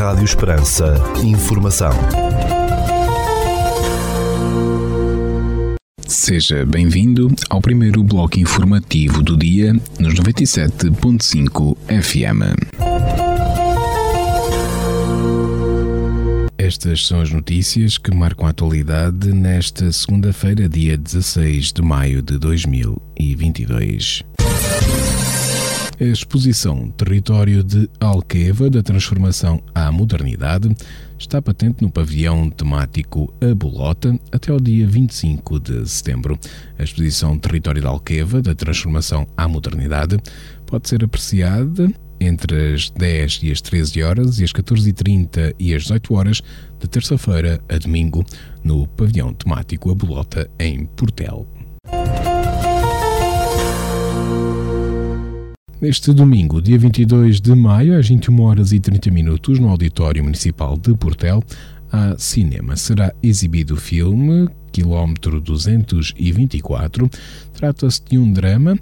Rádio Esperança. Informação. Seja bem-vindo ao primeiro bloco informativo do dia nos 97.5 FM. Estas são as notícias que marcam a atualidade nesta segunda-feira, dia 16 de maio de 2022. A exposição Território de Alqueva da Transformação à Modernidade está patente no pavilhão temático A Bolota até ao dia 25 de setembro. A exposição Território de Alqueva da Transformação à Modernidade pode ser apreciada entre as 10 e as 13 horas e as 14h30 e as 18 horas de terça-feira a domingo no pavilhão temático A Bolota em Portel. Neste domingo, dia 22 de maio, às 21 horas e 30 minutos, no Auditório Municipal de Portel, há cinema. Será exibido o filme Quilómetro 224. Trata-se de um drama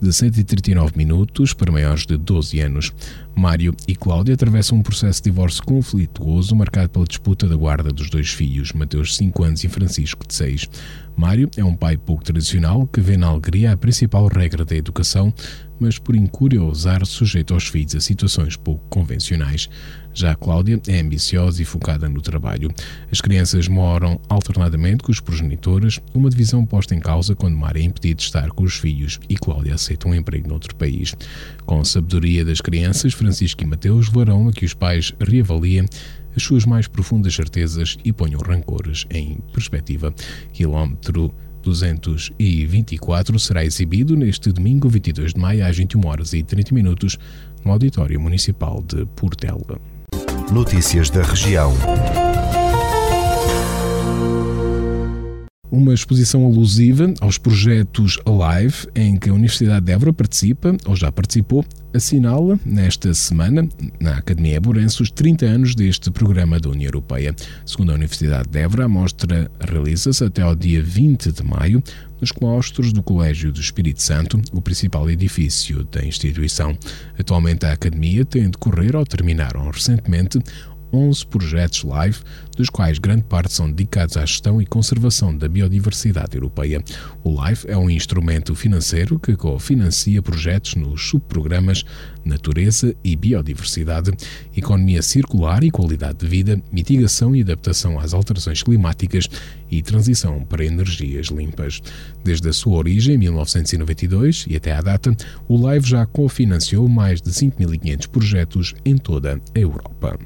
de 139 minutos para maiores de 12 anos. Mário e Cláudia atravessam um processo de divórcio conflituoso marcado pela disputa da guarda dos dois filhos, Mateus, 5 anos, e Francisco, de 6. Mário é um pai pouco tradicional que vê na alegria a principal regra da educação, mas por incúria ousar sujeito aos filhos a situações pouco convencionais. Já a Cláudia é ambiciosa e focada no trabalho. As crianças moram alternadamente com os progenitores, uma divisão posta em causa quando Mário é impedido de estar com os filhos e Cláudia aceita um emprego noutro país. Com a sabedoria das crianças, Francisco e Mateus levarão a que os pais reavaliem as suas mais profundas certezas e ponham rancores em perspectiva. Quilómetro 224 será exibido neste domingo 22 de maio às 21 horas e 30 minutos no Auditório Municipal de Portela. Notícias da região. Uma exposição alusiva aos projetos Alive, em que a Universidade de Évora participa, ou já participou, assinala nesta semana, na Academia Eburense, os 30 anos deste programa da União Europeia. Segundo a Universidade de Évora, a mostra realiza-se até ao dia 20 de maio nos claustros do Colégio do Espírito Santo, o principal edifício da instituição. Atualmente a Academia tem a decorrer ou terminaram recentemente 11 projetos live, dos quais grande parte são dedicados à gestão e conservação da biodiversidade europeia. O LIFE é um instrumento financeiro que cofinancia projetos nos subprogramas Natureza e Biodiversidade, Economia Circular e Qualidade de Vida, Mitigação e Adaptação às Alterações Climáticas e Transição para Energias Limpas. Desde a sua origem, em 1992, e até à data, o LIFE já cofinanciou mais de 5.500 projetos em toda a Europa.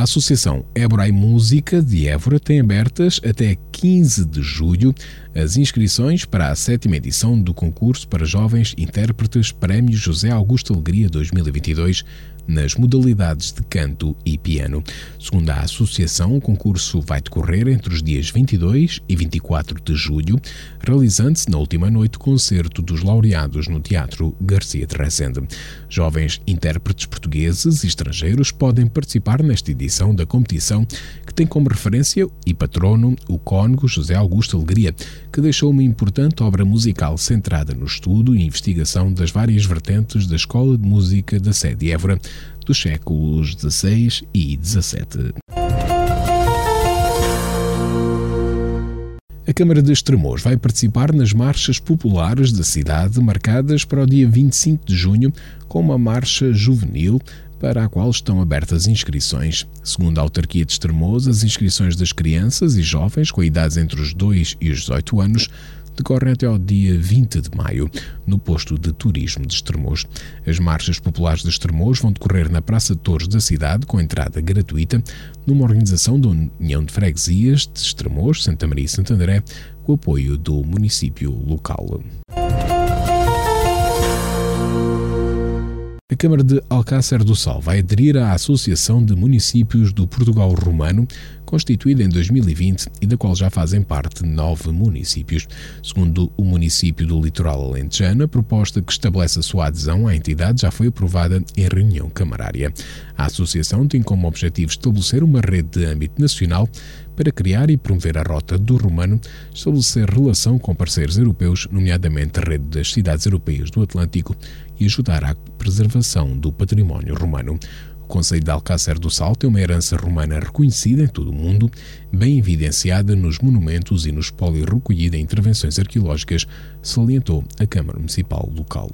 A Associação Évora e Música de Évora tem abertas até 15 de julho as inscrições para a sétima edição do concurso para jovens intérpretes Prémio José Augusto Alegria 2022 nas modalidades de canto e piano. Segundo a Associação, o concurso vai decorrer entre os dias 22 e 24 de julho, realizando-se na última noite o concerto dos laureados no Teatro Garcia de Rezende. Jovens intérpretes portugueses e estrangeiros podem participar nesta edição da competição, que tem como referência e patrono o cônego José Augusto Alegria, que deixou uma importante obra musical centrada no estudo e investigação das várias vertentes da Escola de Música da Sede Évora dos séculos XVI e XVII. A Câmara de Estremoz vai participar nas marchas populares da cidade, marcadas para o dia 25 de junho, com uma marcha juvenil para a qual estão abertas inscrições. Segundo a autarquia de Estremoz, as inscrições das crianças e jovens com idades entre os 2 e os 18 anos decorrem até ao dia 20 de maio, no posto de turismo de Estremoz. As marchas populares de Estremoz vão decorrer na Praça de Torres da cidade, com entrada gratuita, numa organização da União de Freguesias de Estremoz, Santa Maria e Santo André, com apoio do município local. A Câmara de Alcácer do Sal vai aderir à Associação de Municípios do Portugal Romano constituída em 2020 e da qual já fazem parte nove municípios. Segundo o município do Litoral Alentejano, a proposta que estabelece a sua adesão à entidade já foi aprovada em reunião camarária. A associação tem como objetivo estabelecer uma rede de âmbito nacional para criar e promover a rota do romano, estabelecer relação com parceiros europeus, nomeadamente a rede das cidades europeias do Atlântico, e ajudar à preservação do património romano. O Conselho de Alcácer do Sal tem uma herança romana reconhecida em todo o mundo, bem evidenciada nos monumentos e no espólio recolhido em intervenções arqueológicas, salientou a Câmara Municipal local.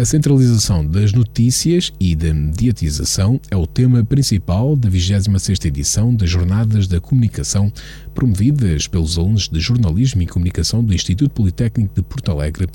A centralização das notícias e da mediatização é o tema principal da 26ª edição das Jornadas da Comunicação, promovidas pelos alunos de Jornalismo e Comunicação do Instituto Politécnico de Porto Alegre,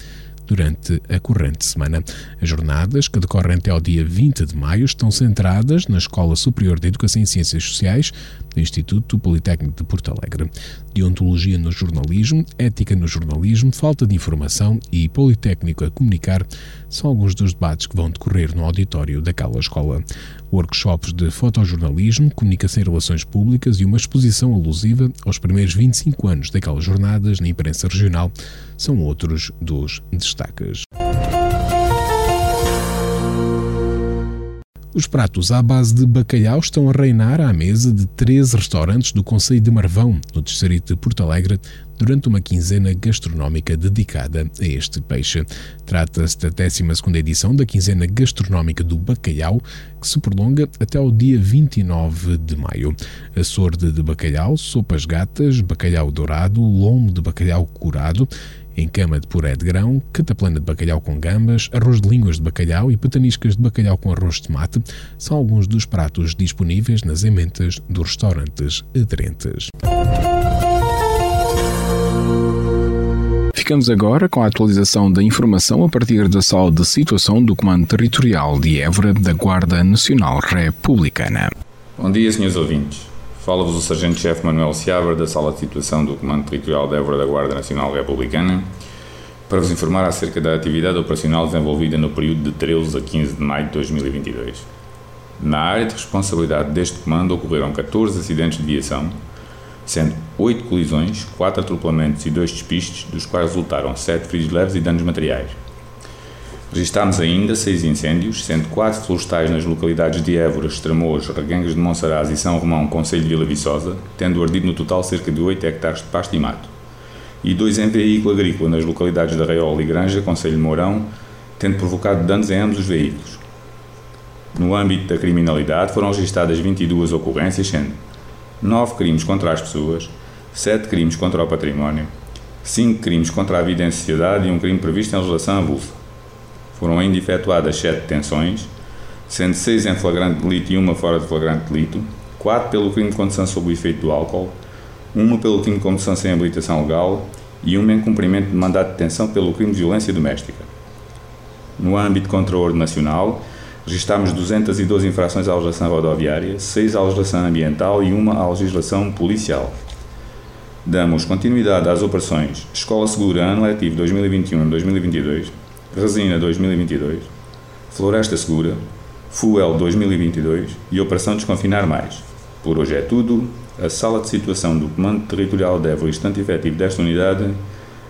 durante a corrente semana. As jornadas, que decorrem até ao dia 20 de maio, estão centradas na Escola Superior de Educação e Ciências Sociais do Instituto Politécnico de Porto Alegre. Deontologia no jornalismo, ética no jornalismo, falta de informação e Politécnico a comunicar são alguns dos debates que vão decorrer no auditório daquela escola. Workshops de fotojornalismo, comunicação e relações públicas e uma exposição alusiva aos primeiros 25 anos daquelas jornadas na imprensa regional são outros dos destaques. Os pratos à base de bacalhau estão a reinar à mesa de 13 restaurantes do Conselho de Marvão, no distrito de Porto Alegre, durante uma quinzena gastronómica dedicada a este peixe. Trata-se da 12 edição da quinzena gastronómica do bacalhau, que se prolonga até o dia 29 de maio. A sorte de bacalhau, sopas gatas, bacalhau dourado, lombo de bacalhau curado em cama de puré de grão, cataplana de bacalhau com gambas, arroz de línguas de bacalhau e pataniscas de bacalhau com arroz de tomate são alguns dos pratos disponíveis nas emendas dos restaurantes aderentes. Ficamos agora com a atualização da informação a partir da sala de situação do Comando Territorial de Évora da Guarda Nacional Republicana. Bom dia, senhores ouvintes. Fala-vos o Sargento-Chefe Manuel Seabra, da Sala de Situação do Comando Territorial de Évora da Guarda Nacional Republicana, para vos informar acerca da atividade operacional desenvolvida no período de 13 a 15 de maio de 2022. Na área de responsabilidade deste comando ocorreram 14 acidentes de viação, sendo 8 colisões, 4 atropelamentos e 2 despistes, dos quais resultaram 7 feridos leves e danos materiais. Registámos ainda seis incêndios, sendo quatro florestais nas localidades de Évora, Estremoz, Regangas de Monsaraz e São Romão, Conselho de Vila Viçosa, tendo ardido no total cerca de 8 hectares de pasto e mato. E dois em veículo agrícola nas localidades de Arraiola e Granja, Conselho de Mourão, tendo provocado danos em ambos os veículos. No âmbito da criminalidade foram registadas 22 ocorrências, sendo 9 crimes contra as pessoas, 7 crimes contra o património, 5 crimes contra a vida em sociedade e um crime previsto em legislação avulsa. Foram ainda efetuadas sete detenções, sendo seis em flagrante delito e uma fora de flagrante delito, quatro pelo crime de condução sob o efeito do álcool, uma pelo crime de condução sem habilitação legal e uma em cumprimento de mandato de detenção pelo crime de violência doméstica. No âmbito contra a nacional, registámos 212 infrações à legislação rodoviária, 6 à legislação ambiental e uma à legislação policial. Damos continuidade às operações Escola Segura Ano Letivo 2021-2022, Resina 2022, Floresta Segura, Fuel 2022 e Operação Desconfinar Mais. Por hoje é tudo. A sala de situação do Comando Territorial de Évora, instante efetivo desta unidade,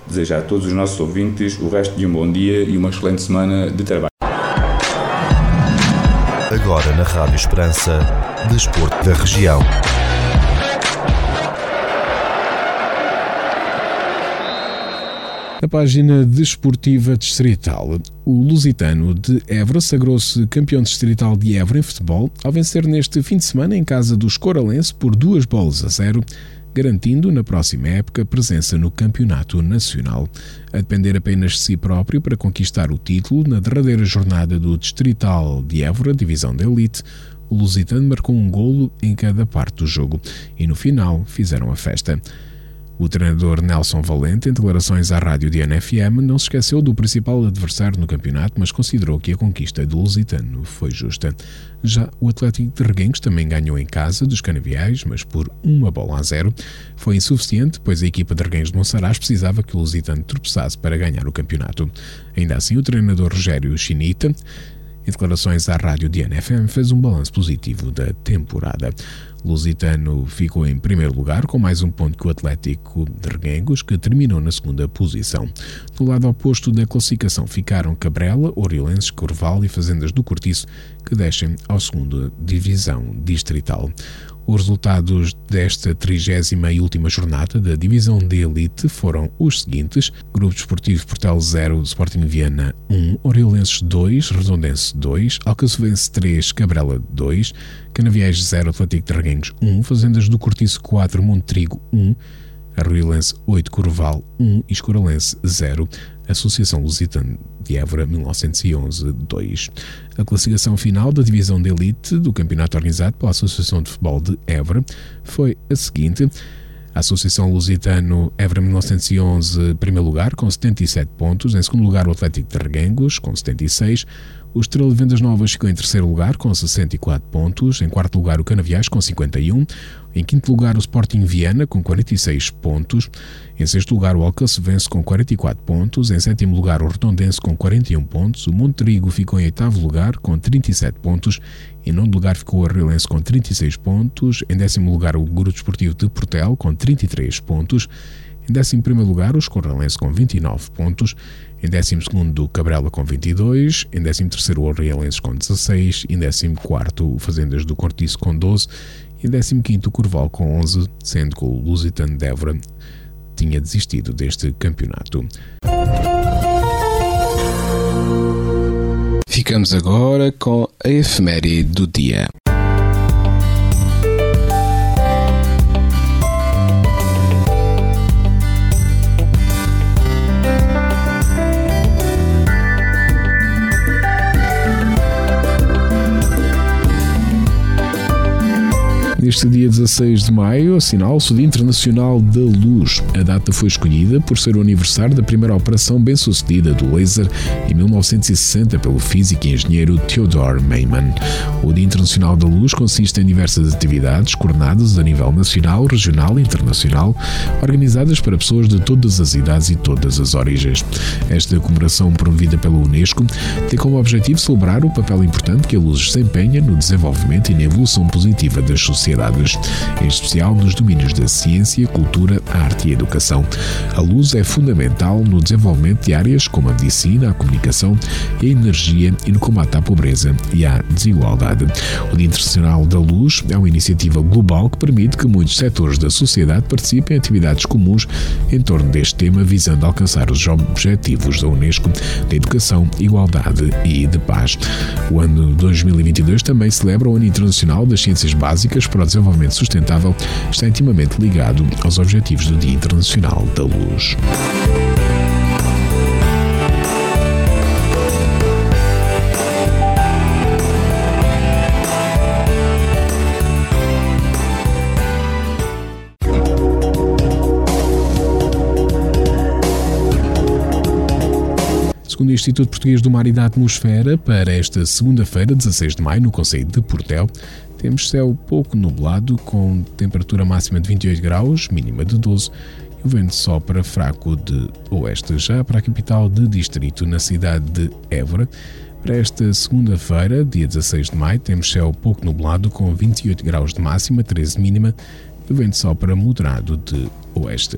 deseja a todos os nossos ouvintes o resto de um bom dia e uma excelente semana de trabalho. Agora na Rádio Esperança, Desporto da Região. Na página desportiva distrital, o Lusitano de Évora sagrou-se campeão distrital de Évora em futebol ao vencer neste fim de semana em casa dos Coralense por duas bolas a zero, garantindo na próxima época presença no Campeonato Nacional. A depender apenas de si próprio para conquistar o título, na derradeira jornada do Distrital de Évora, divisão da Elite, o Lusitano marcou um golo em cada parte do jogo e no final fizeram a festa. O treinador Nelson Valente, em declarações à rádio de NFM, não se esqueceu do principal adversário no campeonato, mas considerou que a conquista do Lusitano foi justa. Já o Atlético de Reguengos também ganhou em casa dos Canaviais, mas por uma bola a zero. Foi insuficiente, pois a equipa de Reguengos de Monsaraz precisava que o Lusitano tropeçasse para ganhar o campeonato. Ainda assim, o treinador Rogério Chinita Em declarações à rádio DNFM, fez um balanço positivo da temporada. Lusitano ficou em primeiro lugar, com mais um ponto que o Atlético de Reguengos, que terminou na segunda posição. Do lado oposto da classificação ficaram Cabrela, Oriolenses, Corval e Fazendas do Cortiço, que descem ao segunda divisão distrital. Os resultados desta trigésima e última jornada da Divisão de Elite foram os seguintes: Grupo Desportivo Portel 0, Sporting Viana 1, Oriolenses 2, Redondense 2, Alcaçovense 3, Cabrela 2, Canaviais 0, Atlético Reguengos 1, Fazendas do Cortiço 4, Montrigo 1, Arruilense 8, Corval 1 e Escoralense 0, Associação Lusitana de Évora 1911-2. A classificação final da divisão de elite do campeonato organizado pela Associação de Futebol de Évora foi a seguinte. A Associação Lusitano Évora 1911, primeiro lugar, com 77 pontos. Em segundo lugar, o Atlético de Reguengos, com 76. O Estrela de Vendas Novas ficou em terceiro lugar, com 64 pontos. Em quarto lugar, o Canaviais, com 51. Em quinto lugar, o Sporting Viana, com 46 pontos. Em sexto lugar, o Alcacevense, com 44 pontos. Em sétimo lugar, o Retondense, com 41 pontos. O Monterigo ficou em oitavo lugar, com 37 pontos. Em nono lugar, ficou o Arrelense, com 36 pontos. Em décimo lugar, o Grupo Desportivo de Portel, com 33 pontos. Em décimo primeiro lugar, o Escorrelense, com 29 pontos. Em 12 o Cabrela com 22, em 13 o Orielenses com 16, em 14 o Fazendas do Cortiço com 12 e em 15 o Curval com 11, sendo que o Lusitano de Évora tinha desistido deste campeonato. Ficamos agora com a efeméride do dia. Neste dia 16 de maio, assinala-se o Dia Internacional da Luz. A data foi escolhida por ser o aniversário da primeira operação bem-sucedida do laser em 1960 pelo físico e engenheiro Theodore Maiman. O Dia Internacional da Luz consiste em diversas atividades coordenadas a nível nacional, regional e internacional, organizadas para pessoas de todas as idades e todas as origens. Esta comemoração promovida pela Unesco tem como objetivo celebrar o papel importante que a luz desempenha no desenvolvimento e na evolução positiva das sociedades em especial nos domínios da ciência, cultura, arte e educação. A luz é fundamental no desenvolvimento de áreas como a medicina, a comunicação a energia e no combate à pobreza e à desigualdade. O Dia Internacional da Luz é uma iniciativa global que permite que muitos setores da sociedade participem em atividades comuns em torno deste tema, visando alcançar os objetivos da Unesco de educação, igualdade e de paz. O ano 2022 também celebra o Ano Internacional das Ciências Básicas para Desenvolvimento Sustentável está intimamente ligado aos objetivos do Dia Internacional da Luz. Segundo o Instituto Português do Mar e da Atmosfera, para esta segunda-feira, 16 de maio, no Conselho de Portel, temos céu pouco nublado, com temperatura máxima de 28 graus, mínima de 12, e o vento sopra fraco de oeste. Já para a capital de distrito, na cidade de Évora, para esta segunda-feira, dia 16 de maio, temos céu pouco nublado, com 28 graus de máxima, 13 mínima, e o vento sopra moderado de oeste.